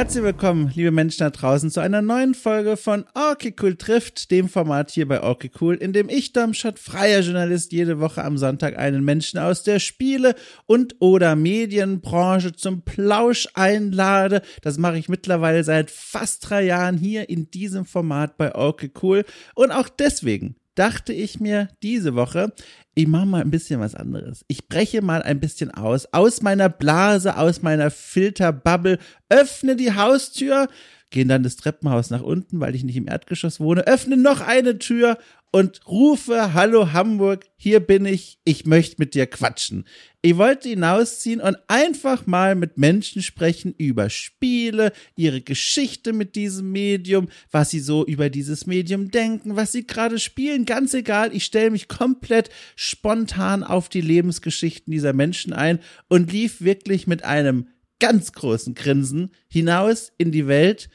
Herzlich willkommen, liebe Menschen da draußen, zu einer neuen Folge von Okay Cool trifft, dem Format hier bei Okay Cool, in dem ich, Domschott, freier Journalist, jede Woche am Sonntag einen Menschen aus der Spiele- und oder Medienbranche zum Plausch einlade. Das mache ich mittlerweile seit fast drei Jahren hier in diesem Format bei Okay Cool. Und auch deswegen dachte ich mir diese Woche, ich mache mal ein bisschen was anderes. Ich breche mal ein bisschen aus, aus meiner Blase, aus meiner Filterbubble, öffne die Haustür, gehe dann das Treppenhaus nach unten, weil ich nicht im Erdgeschoss wohne, öffne noch eine Tür und rufe, hallo Hamburg, hier bin ich, ich möchte mit dir quatschen. Ich wollte hinausziehen und einfach mal mit Menschen sprechen über Spiele, ihre Geschichte mit diesem Medium, was sie so über dieses Medium denken, was sie gerade spielen, ganz egal, ich stelle mich komplett spontan auf die Lebensgeschichten dieser Menschen ein und lief wirklich mit einem ganz großen Grinsen hinaus in die Welt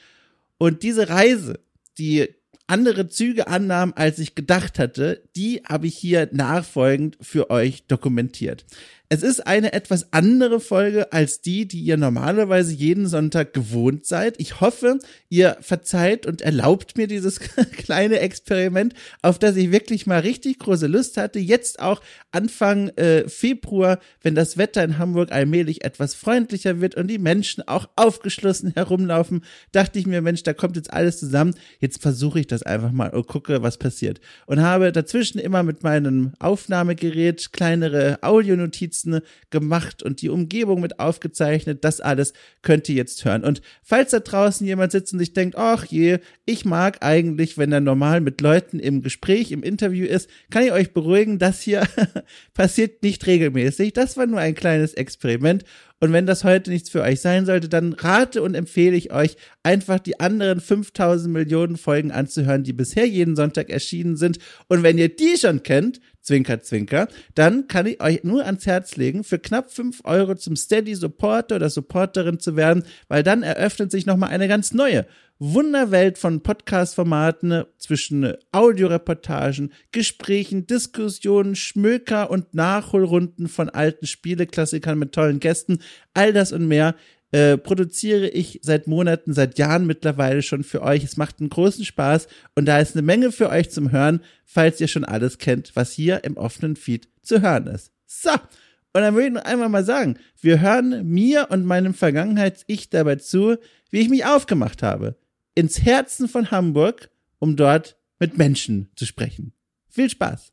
und diese Reise, die andere Züge annahm, als ich gedacht hatte, die habe ich hier nachfolgend für euch dokumentiert. Es ist eine etwas andere Folge als die, die ihr normalerweise jeden Sonntag gewohnt seid. Ich hoffe, ihr verzeiht und erlaubt mir dieses kleine Experiment, auf das ich wirklich mal richtig große Lust hatte. Jetzt auch Anfang äh, Februar, wenn das Wetter in Hamburg allmählich etwas freundlicher wird und die Menschen auch aufgeschlossen herumlaufen, dachte ich mir, Mensch, da kommt jetzt alles zusammen. Jetzt versuche ich das einfach mal und gucke, was passiert. Und habe dazwischen immer mit meinem Aufnahmegerät kleinere Audionotizen Notizen gemacht und die Umgebung mit aufgezeichnet. Das alles könnt ihr jetzt hören. Und falls da draußen jemand sitzt und sich denkt, ach je, ich mag eigentlich, wenn er normal mit Leuten im Gespräch, im Interview ist, kann ich euch beruhigen, das hier passiert nicht regelmäßig. Das war nur ein kleines Experiment und wenn das heute nichts für euch sein sollte, dann rate und empfehle ich euch, einfach die anderen 5000 Millionen Folgen anzuhören, die bisher jeden Sonntag erschienen sind. Und wenn ihr die schon kennt, Zwinker, Zwinker, dann kann ich euch nur ans Herz legen, für knapp 5 Euro zum Steady Supporter oder Supporterin zu werden, weil dann eröffnet sich nochmal eine ganz neue Wunderwelt von Podcast-Formaten zwischen Audioreportagen, Gesprächen, Diskussionen, Schmöker und Nachholrunden von alten Spieleklassikern mit tollen Gästen. All das und mehr äh, produziere ich seit Monaten, seit Jahren mittlerweile schon für euch. Es macht einen großen Spaß und da ist eine Menge für euch zum Hören, falls ihr schon alles kennt, was hier im offenen Feed zu hören ist. So. Und dann würde ich noch einmal mal sagen, wir hören mir und meinem Vergangenheits-Ich dabei zu, wie ich mich aufgemacht habe ins Herzen von Hamburg, um dort mit Menschen zu sprechen. Viel Spaß!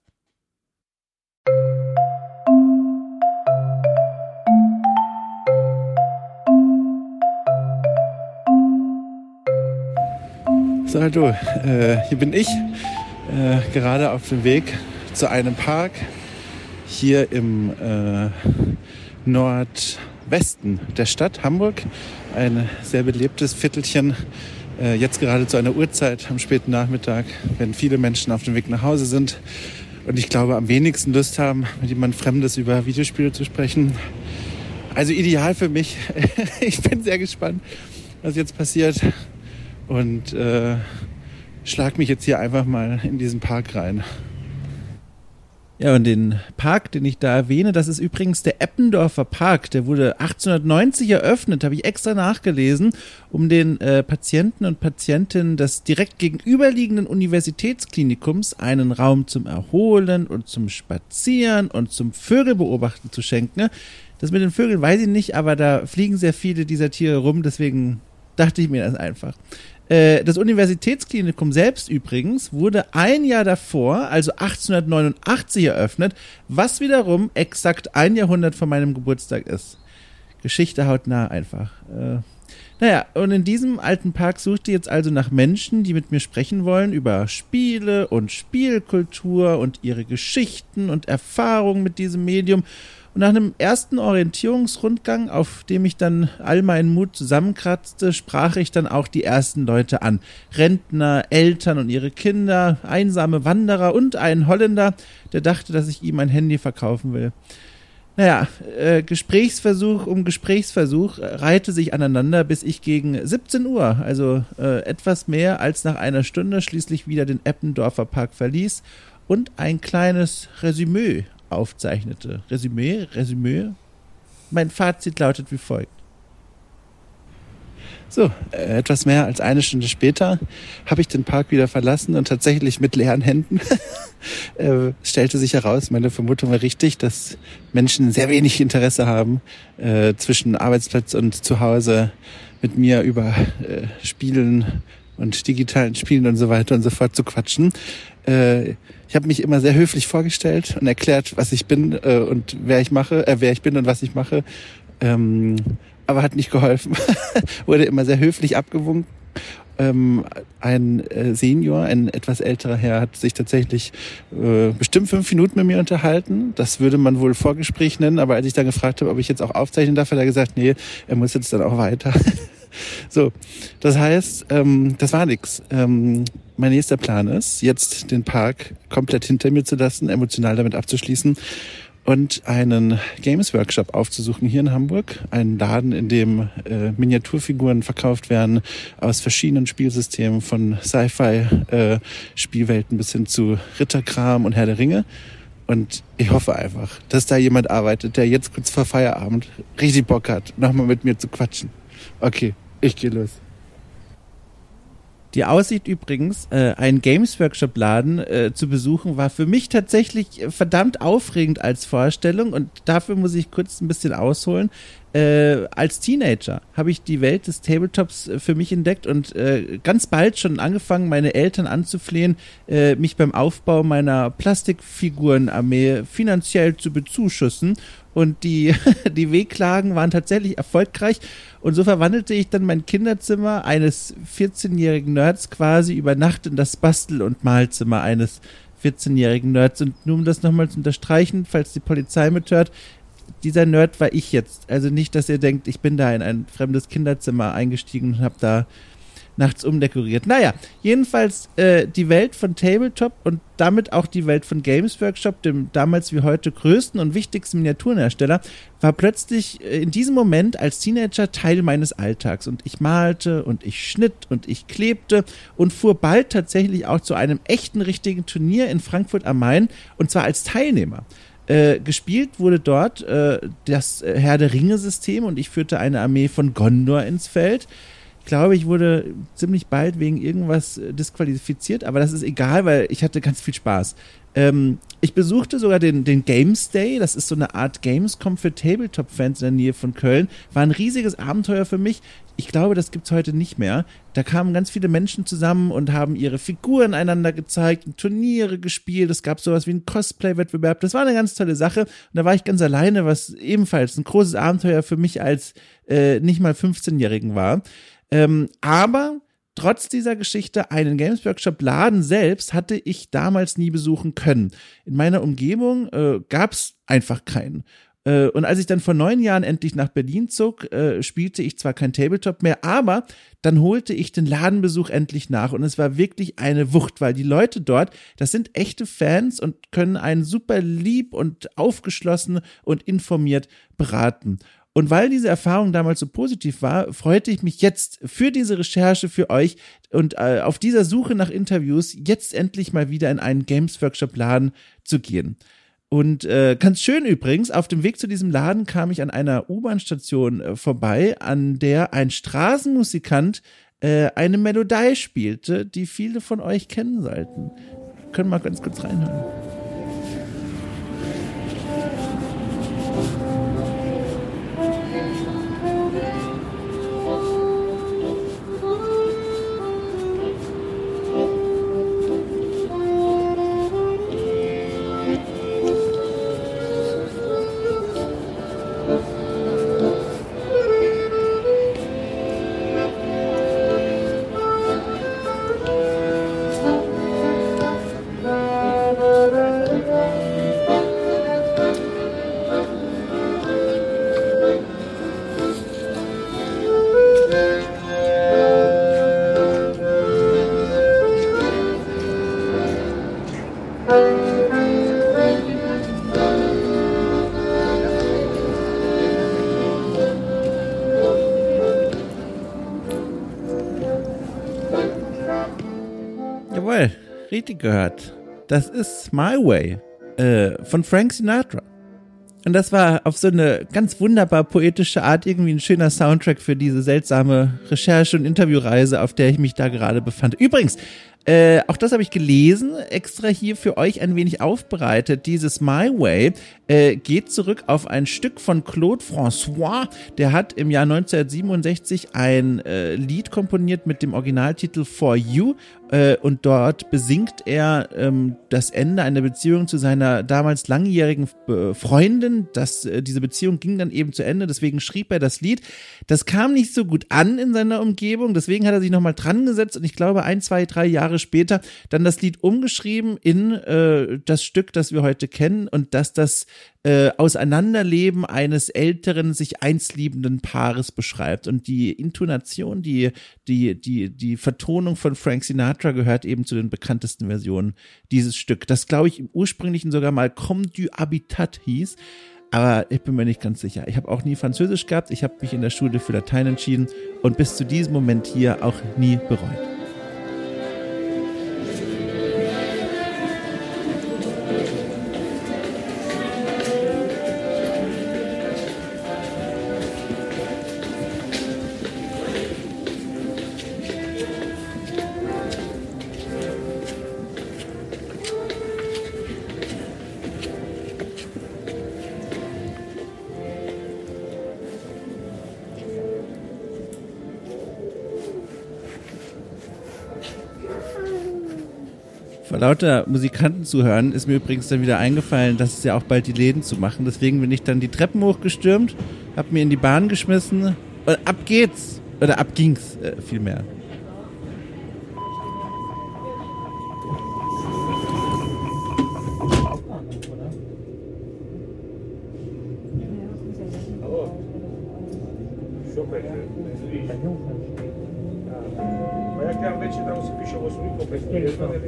So, hallo, äh, hier bin ich, äh, gerade auf dem Weg zu einem Park hier im äh, Nordwesten der Stadt Hamburg. Ein sehr belebtes Viertelchen äh, jetzt gerade zu einer Uhrzeit am späten Nachmittag, wenn viele Menschen auf dem Weg nach Hause sind und ich glaube am wenigsten Lust haben, mit jemand Fremdes über Videospiele zu sprechen. Also ideal für mich. ich bin sehr gespannt, was jetzt passiert und äh, schlag mich jetzt hier einfach mal in diesen Park rein. Ja, und den Park, den ich da erwähne, das ist übrigens der Eppendorfer Park. Der wurde 1890 eröffnet, habe ich extra nachgelesen, um den äh, Patienten und Patientinnen des direkt gegenüberliegenden Universitätsklinikums einen Raum zum Erholen und zum Spazieren und zum Vögelbeobachten zu schenken. Das mit den Vögeln weiß ich nicht, aber da fliegen sehr viele dieser Tiere rum, deswegen dachte ich mir das einfach. Äh, das Universitätsklinikum selbst übrigens wurde ein Jahr davor, also 1889 eröffnet, was wiederum exakt ein Jahrhundert vor meinem Geburtstag ist. Geschichte hautnah einfach. Äh, naja, und in diesem alten Park suchte ich jetzt also nach Menschen, die mit mir sprechen wollen über Spiele und Spielkultur und ihre Geschichten und Erfahrungen mit diesem Medium. Und nach einem ersten Orientierungsrundgang, auf dem ich dann all meinen Mut zusammenkratzte, sprach ich dann auch die ersten Leute an. Rentner, Eltern und ihre Kinder, einsame Wanderer und einen Holländer, der dachte, dass ich ihm ein Handy verkaufen will. Naja, äh, Gesprächsversuch um Gesprächsversuch reihte sich aneinander, bis ich gegen 17 Uhr, also äh, etwas mehr als nach einer Stunde, schließlich wieder den Eppendorfer Park verließ und ein kleines Resümee aufzeichnete. Resümee, Resümee. Mein Fazit lautet wie folgt. So, äh, etwas mehr als eine Stunde später habe ich den Park wieder verlassen und tatsächlich mit leeren Händen äh, stellte sich heraus, meine Vermutung war richtig, dass Menschen sehr wenig Interesse haben, äh, zwischen Arbeitsplatz und Zuhause mit mir über äh, Spielen und digitalen Spielen und so weiter und so fort zu quatschen. Äh, ich habe mich immer sehr höflich vorgestellt und erklärt, was ich bin äh, und wer ich mache, äh, wer ich bin und was ich mache. Ähm, aber hat nicht geholfen. Wurde immer sehr höflich abgewunken. Ähm, ein äh, Senior, ein etwas älterer Herr, hat sich tatsächlich äh, bestimmt fünf Minuten mit mir unterhalten. Das würde man wohl Vorgespräch nennen, aber als ich dann gefragt habe, ob ich jetzt auch aufzeichnen darf, hat er gesagt, nee, er muss jetzt dann auch weiter. so, das heißt, ähm, das war nix. Ähm, mein nächster Plan ist, jetzt den Park komplett hinter mir zu lassen, emotional damit abzuschließen und einen Games Workshop aufzusuchen hier in Hamburg. Einen Laden, in dem äh, Miniaturfiguren verkauft werden aus verschiedenen Spielsystemen, von Sci-Fi-Spielwelten äh, bis hin zu Ritterkram und Herr der Ringe. Und ich hoffe einfach, dass da jemand arbeitet, der jetzt kurz vor Feierabend richtig Bock hat, nochmal mit mir zu quatschen. Okay, ich gehe los. Die Aussicht übrigens, äh, einen Games Workshop Laden äh, zu besuchen, war für mich tatsächlich verdammt aufregend als Vorstellung und dafür muss ich kurz ein bisschen ausholen. Äh, als Teenager habe ich die Welt des Tabletops äh, für mich entdeckt und äh, ganz bald schon angefangen, meine Eltern anzuflehen, äh, mich beim Aufbau meiner Plastikfigurenarmee finanziell zu bezuschussen und die, die Wehklagen waren tatsächlich erfolgreich. Und so verwandelte ich dann mein Kinderzimmer eines 14-jährigen Nerds quasi über Nacht in das Bastel- und Malzimmer eines 14-jährigen Nerds. Und nur um das nochmal zu unterstreichen, falls die Polizei mithört, dieser Nerd war ich jetzt. Also nicht, dass ihr denkt, ich bin da in ein fremdes Kinderzimmer eingestiegen und habe da nachts umdekoriert. Naja, jedenfalls äh, die Welt von Tabletop und damit auch die Welt von Games Workshop, dem damals wie heute größten und wichtigsten Miniaturenhersteller, war plötzlich äh, in diesem Moment als Teenager Teil meines Alltags. Und ich malte und ich schnitt und ich klebte und fuhr bald tatsächlich auch zu einem echten, richtigen Turnier in Frankfurt am Main und zwar als Teilnehmer. Äh, gespielt wurde dort äh, das Herr der Ringe-System und ich führte eine Armee von Gondor ins Feld glaube, ich wurde ziemlich bald wegen irgendwas äh, disqualifiziert, aber das ist egal, weil ich hatte ganz viel Spaß. Ähm, ich besuchte sogar den, den Games Day, das ist so eine Art Gamescom für Tabletop-Fans in der Nähe von Köln. War ein riesiges Abenteuer für mich. Ich glaube, das gibt's heute nicht mehr. Da kamen ganz viele Menschen zusammen und haben ihre Figuren einander gezeigt Turniere gespielt. Es gab sowas wie einen Cosplay-Wettbewerb. Das war eine ganz tolle Sache. Und da war ich ganz alleine, was ebenfalls ein großes Abenteuer für mich als äh, nicht mal 15-Jährigen war. Ähm, aber trotz dieser Geschichte, einen Games Workshop Laden selbst hatte ich damals nie besuchen können. In meiner Umgebung äh, gab es einfach keinen. Äh, und als ich dann vor neun Jahren endlich nach Berlin zog, äh, spielte ich zwar kein Tabletop mehr, aber dann holte ich den Ladenbesuch endlich nach und es war wirklich eine Wucht, weil die Leute dort, das sind echte Fans und können einen super lieb und aufgeschlossen und informiert beraten. Und weil diese Erfahrung damals so positiv war, freute ich mich jetzt für diese Recherche für euch und äh, auf dieser Suche nach Interviews jetzt endlich mal wieder in einen Games Workshop Laden zu gehen. Und äh, ganz schön übrigens, auf dem Weg zu diesem Laden kam ich an einer U-Bahn-Station äh, vorbei, an der ein Straßenmusikant äh, eine Melodie spielte, die viele von euch kennen sollten. Können wir mal ganz kurz reinhören. Richtig gehört. Das ist My Way äh, von Frank Sinatra. Und das war auf so eine ganz wunderbar poetische Art irgendwie ein schöner Soundtrack für diese seltsame Recherche- und Interviewreise, auf der ich mich da gerade befand. Übrigens, äh, auch das habe ich gelesen, extra hier für euch ein wenig aufbereitet. Dieses My Way äh, geht zurück auf ein Stück von Claude François. Der hat im Jahr 1967 ein äh, Lied komponiert mit dem Originaltitel For You äh, und dort besingt er ähm, das Ende einer Beziehung zu seiner damals langjährigen äh, Freundin. Das, äh, diese Beziehung ging dann eben zu Ende, deswegen schrieb er das Lied. Das kam nicht so gut an in seiner Umgebung, deswegen hat er sich nochmal dran gesetzt und ich glaube ein, zwei, drei Jahre später dann das Lied umgeschrieben in äh, das Stück, das wir heute kennen und dass das äh, Auseinanderleben eines älteren, sich einst liebenden Paares beschreibt. Und die Intonation, die, die, die, die Vertonung von Frank Sinatra gehört eben zu den bekanntesten Versionen dieses Stück. Das, glaube ich, im ursprünglichen sogar mal Comme du Habitat hieß. Aber ich bin mir nicht ganz sicher. Ich habe auch nie Französisch gehabt. Ich habe mich in der Schule für Latein entschieden und bis zu diesem Moment hier auch nie bereut. Lauter Musikanten zu hören, ist mir übrigens dann wieder eingefallen, dass es ja auch bald die Läden zu machen. Deswegen bin ich dann die Treppen hochgestürmt, hab mir in die Bahn geschmissen und ab geht's. Oder ab ging's äh, vielmehr.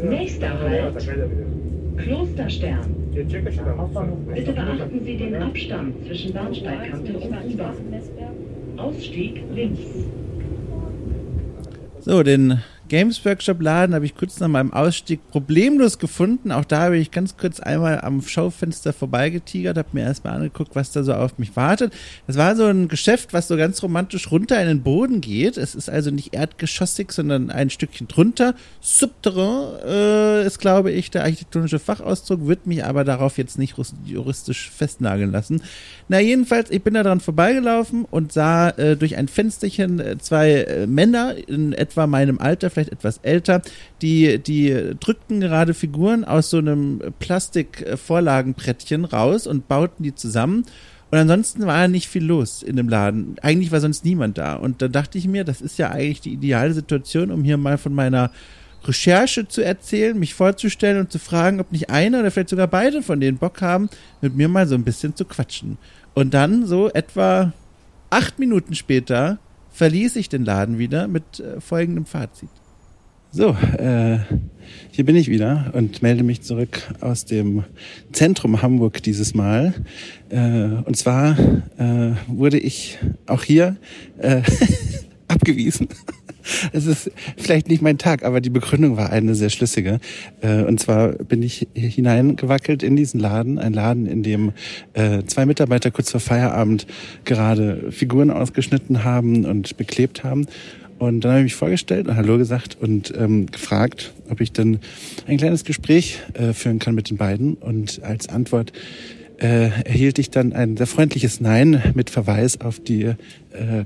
Nächster Halt. Klosterstern. Bitte beachten Sie den Abstand zwischen Bahnsteigkante und U-Bahn. Ausstieg links. So, den Games Workshop Laden habe ich kurz nach meinem Ausstieg problemlos gefunden. Auch da habe ich ganz kurz einmal am Schaufenster vorbeigetigert, habe mir erstmal angeguckt, was da so auf mich wartet. Es war so ein Geschäft, was so ganz romantisch runter in den Boden geht. Es ist also nicht erdgeschossig, sondern ein Stückchen drunter. Subterrain äh, ist, glaube ich, der architektonische Fachausdruck, wird mich aber darauf jetzt nicht juristisch festnageln lassen. Na, jedenfalls, ich bin da dran vorbeigelaufen und sah äh, durch ein Fensterchen äh, zwei äh, Männer in etwa meinem Alter, vielleicht etwas älter, die, die drückten gerade Figuren aus so einem Plastikvorlagenbrettchen raus und bauten die zusammen. Und ansonsten war nicht viel los in dem Laden. Eigentlich war sonst niemand da. Und da dachte ich mir, das ist ja eigentlich die ideale Situation, um hier mal von meiner Recherche zu erzählen, mich vorzustellen und zu fragen, ob nicht einer oder vielleicht sogar beide von denen Bock haben, mit mir mal so ein bisschen zu quatschen. Und dann so etwa acht Minuten später verließ ich den Laden wieder mit äh, folgendem Fazit. So, äh, hier bin ich wieder und melde mich zurück aus dem Zentrum Hamburg dieses Mal. Äh, und zwar äh, wurde ich auch hier äh, abgewiesen. Es ist vielleicht nicht mein Tag, aber die Begründung war eine sehr schlüssige. Äh, und zwar bin ich hineingewackelt in diesen Laden, ein Laden, in dem äh, zwei Mitarbeiter kurz vor Feierabend gerade Figuren ausgeschnitten haben und beklebt haben. Und dann habe ich mich vorgestellt und Hallo gesagt und ähm, gefragt, ob ich dann ein kleines Gespräch äh, führen kann mit den beiden. Und als Antwort äh, erhielt ich dann ein sehr freundliches Nein mit Verweis auf die äh,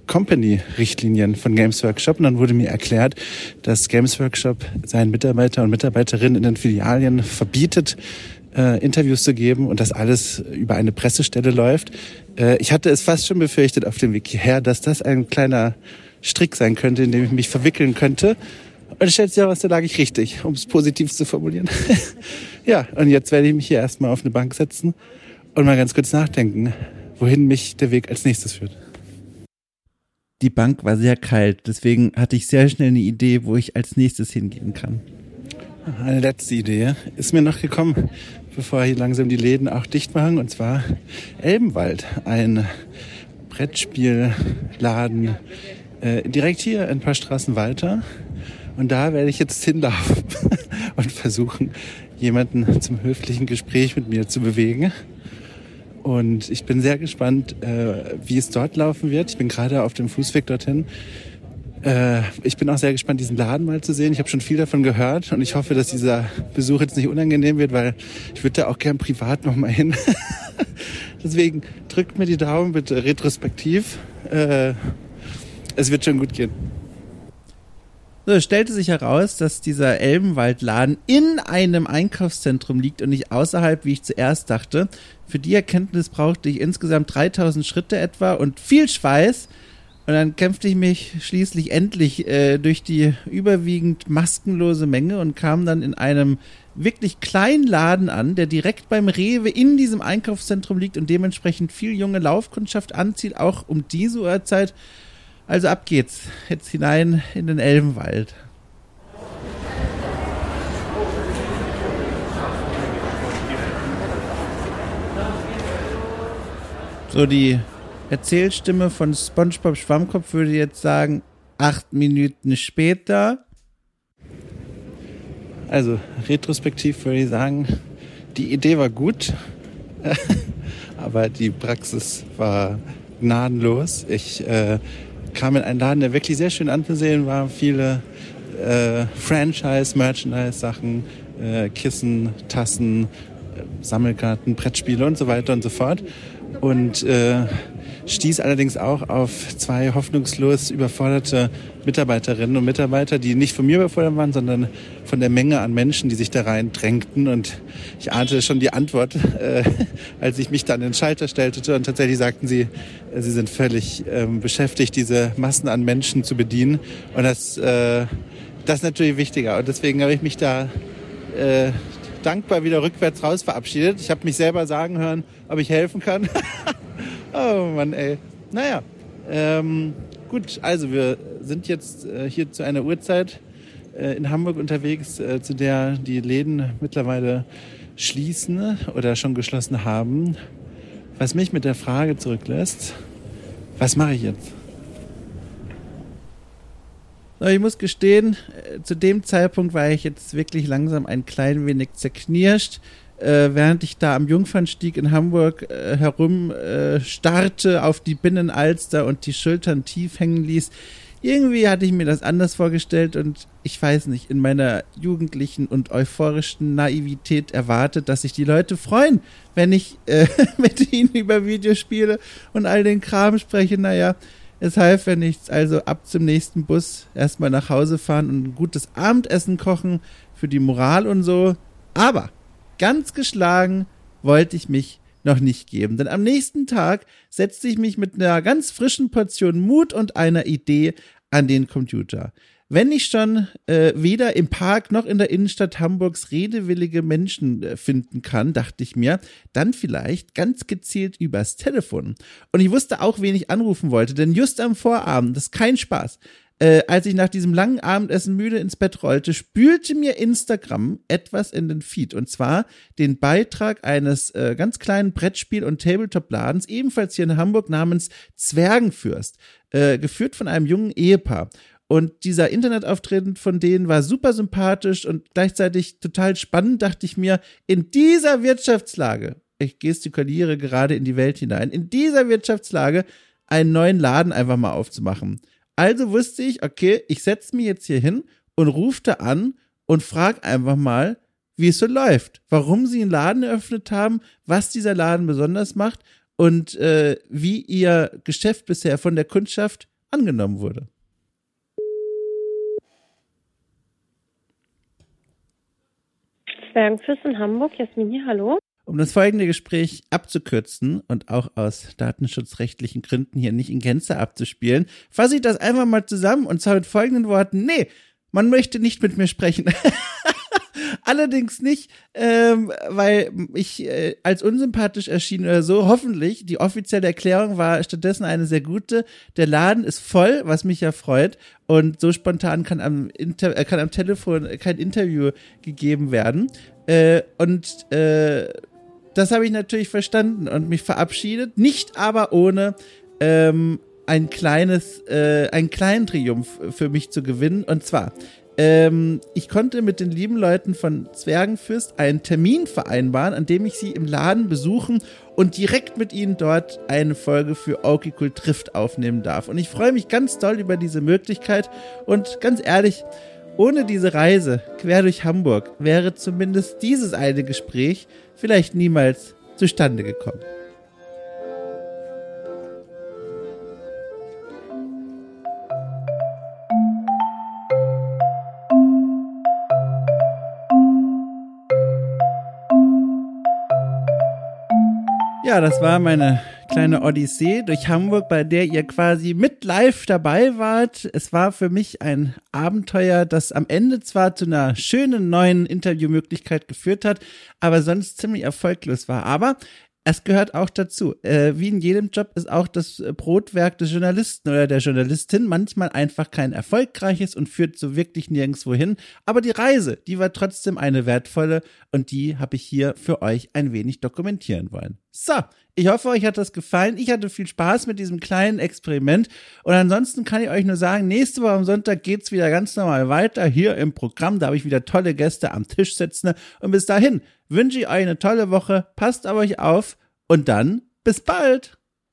Company-Richtlinien von Games Workshop. Und dann wurde mir erklärt, dass Games Workshop seinen Mitarbeiter und Mitarbeiterinnen in den Filialien verbietet, äh, Interviews zu geben und dass alles über eine Pressestelle läuft. Äh, ich hatte es fast schon befürchtet auf dem Weg hierher, dass das ein kleiner Strick sein könnte, in dem ich mich verwickeln könnte. Und stellt sich heraus, da lag ich richtig, um es positiv zu formulieren. ja, und jetzt werde ich mich hier erstmal auf eine Bank setzen und mal ganz kurz nachdenken, wohin mich der Weg als nächstes führt. Die Bank war sehr kalt, deswegen hatte ich sehr schnell eine Idee, wo ich als nächstes hingehen kann. Eine letzte Idee ist mir noch gekommen, bevor hier langsam die Läden auch dicht machen, und zwar Elbenwald, ein Brettspielladen äh, direkt hier ein paar Straßen weiter. Und da werde ich jetzt hinlaufen und versuchen, jemanden zum höflichen Gespräch mit mir zu bewegen. Und ich bin sehr gespannt, äh, wie es dort laufen wird. Ich bin gerade auf dem Fußweg dorthin. Äh, ich bin auch sehr gespannt, diesen Laden mal zu sehen. Ich habe schon viel davon gehört und ich hoffe, dass dieser Besuch jetzt nicht unangenehm wird, weil ich würde da auch gern privat noch mal hin. Deswegen drückt mir die Daumen bitte retrospektiv. Äh, es wird schon gut gehen. So, es stellte sich heraus, dass dieser Elbenwaldladen in einem Einkaufszentrum liegt und nicht außerhalb, wie ich zuerst dachte. Für die Erkenntnis brauchte ich insgesamt 3000 Schritte etwa und viel Schweiß. Und dann kämpfte ich mich schließlich endlich äh, durch die überwiegend maskenlose Menge und kam dann in einem wirklich kleinen Laden an, der direkt beim Rewe in diesem Einkaufszentrum liegt und dementsprechend viel junge Laufkundschaft anzieht, auch um diese Uhrzeit. Also ab geht's. Jetzt hinein in den Elbenwald. So, die Erzählstimme von SpongeBob Schwammkopf würde jetzt sagen, acht Minuten später. Also, retrospektiv würde ich sagen, die Idee war gut, aber die Praxis war gnadenlos. Ich äh, kam in einen Laden, der wirklich sehr schön anzusehen war. Viele äh, Franchise, Merchandise-Sachen, äh, Kissen, Tassen, äh, Sammelkarten, Brettspiele und so weiter und so fort. Und äh, stieß allerdings auch auf zwei hoffnungslos überforderte Mitarbeiterinnen und Mitarbeiter, die nicht von mir überfordert waren, sondern von der Menge an Menschen, die sich da rein drängten. Und ich ahnte schon die Antwort, äh, als ich mich dann in den Schalter stellte. Und tatsächlich sagten sie, äh, sie sind völlig ähm, beschäftigt, diese Massen an Menschen zu bedienen. Und das, äh, das ist natürlich wichtiger. Und deswegen habe ich mich da äh, dankbar wieder rückwärts raus verabschiedet. Ich habe mich selber sagen hören, ob ich helfen kann. Oh Mann, ey. Naja, ähm, gut, also wir sind jetzt äh, hier zu einer Uhrzeit äh, in Hamburg unterwegs, äh, zu der die Läden mittlerweile schließen oder schon geschlossen haben. Was mich mit der Frage zurücklässt, was mache ich jetzt? Ich muss gestehen, äh, zu dem Zeitpunkt war ich jetzt wirklich langsam ein klein wenig zerknirscht äh, während ich da am Jungfernstieg in Hamburg äh, herum äh, auf die Binnenalster und die Schultern tief hängen ließ. Irgendwie hatte ich mir das anders vorgestellt und ich weiß nicht, in meiner jugendlichen und euphorischen Naivität erwartet, dass sich die Leute freuen, wenn ich äh, mit ihnen über Videospiele und all den Kram spreche. Naja, es half ja nichts. Also ab zum nächsten Bus erstmal nach Hause fahren und ein gutes Abendessen kochen für die Moral und so. Aber Ganz geschlagen wollte ich mich noch nicht geben. Denn am nächsten Tag setzte ich mich mit einer ganz frischen Portion Mut und einer Idee an den Computer. Wenn ich schon äh, weder im Park noch in der Innenstadt Hamburgs redewillige Menschen äh, finden kann, dachte ich mir, dann vielleicht ganz gezielt übers Telefon. Und ich wusste auch, wen ich anrufen wollte, denn just am Vorabend, das ist kein Spaß, äh, als ich nach diesem langen Abendessen müde ins Bett rollte, spülte mir Instagram etwas in den Feed. Und zwar den Beitrag eines äh, ganz kleinen Brettspiel- und Tabletop-Ladens, ebenfalls hier in Hamburg, namens Zwergenfürst, äh, geführt von einem jungen Ehepaar. Und dieser Internetauftritt von denen war super sympathisch und gleichzeitig total spannend, dachte ich mir, in dieser Wirtschaftslage, ich gestikuliere gerade in die Welt hinein, in dieser Wirtschaftslage einen neuen Laden einfach mal aufzumachen. Also wusste ich, okay, ich setze mich jetzt hier hin und rufe da an und frage einfach mal, wie es so läuft, warum sie einen Laden eröffnet haben, was dieser Laden besonders macht und äh, wie ihr Geschäft bisher von der Kundschaft angenommen wurde. Zwergenfürst in Hamburg, Jasmin hier, hallo. Um das folgende Gespräch abzukürzen und auch aus datenschutzrechtlichen Gründen hier nicht in Gänze abzuspielen, fasse ich das einfach mal zusammen und zwar mit folgenden Worten. Nee, man möchte nicht mit mir sprechen. Allerdings nicht, ähm, weil ich äh, als unsympathisch erschien oder so. Hoffentlich. Die offizielle Erklärung war stattdessen eine sehr gute. Der Laden ist voll, was mich ja freut. Und so spontan kann am, Inter äh, kann am Telefon kein Interview gegeben werden. Äh, und äh, das habe ich natürlich verstanden und mich verabschiedet, nicht aber ohne ähm, ein kleines, äh, einen kleinen Triumph für mich zu gewinnen. Und zwar, ähm, ich konnte mit den lieben Leuten von Zwergenfürst einen Termin vereinbaren, an dem ich sie im Laden besuchen und direkt mit ihnen dort eine Folge für Cool trifft aufnehmen darf. Und ich freue mich ganz doll über diese Möglichkeit und ganz ehrlich, ohne diese Reise quer durch Hamburg wäre zumindest dieses eine Gespräch vielleicht niemals zustande gekommen. Ja, das war meine kleine Odyssee durch Hamburg, bei der ihr quasi mit live dabei wart. Es war für mich ein Abenteuer, das am Ende zwar zu einer schönen neuen Interviewmöglichkeit geführt hat, aber sonst ziemlich erfolglos war. Aber es gehört auch dazu. Äh, wie in jedem Job ist auch das Brotwerk des Journalisten oder der Journalistin manchmal einfach kein erfolgreiches und führt so wirklich nirgendwo hin. Aber die Reise, die war trotzdem eine wertvolle und die habe ich hier für euch ein wenig dokumentieren wollen. So, ich hoffe, euch hat das gefallen. Ich hatte viel Spaß mit diesem kleinen Experiment. Und ansonsten kann ich euch nur sagen, nächste Woche am Sonntag geht's wieder ganz normal weiter hier im Programm. Da habe ich wieder tolle Gäste am Tisch sitzen. Und bis dahin wünsche ich euch eine tolle Woche. Passt auf euch auf und dann bis bald.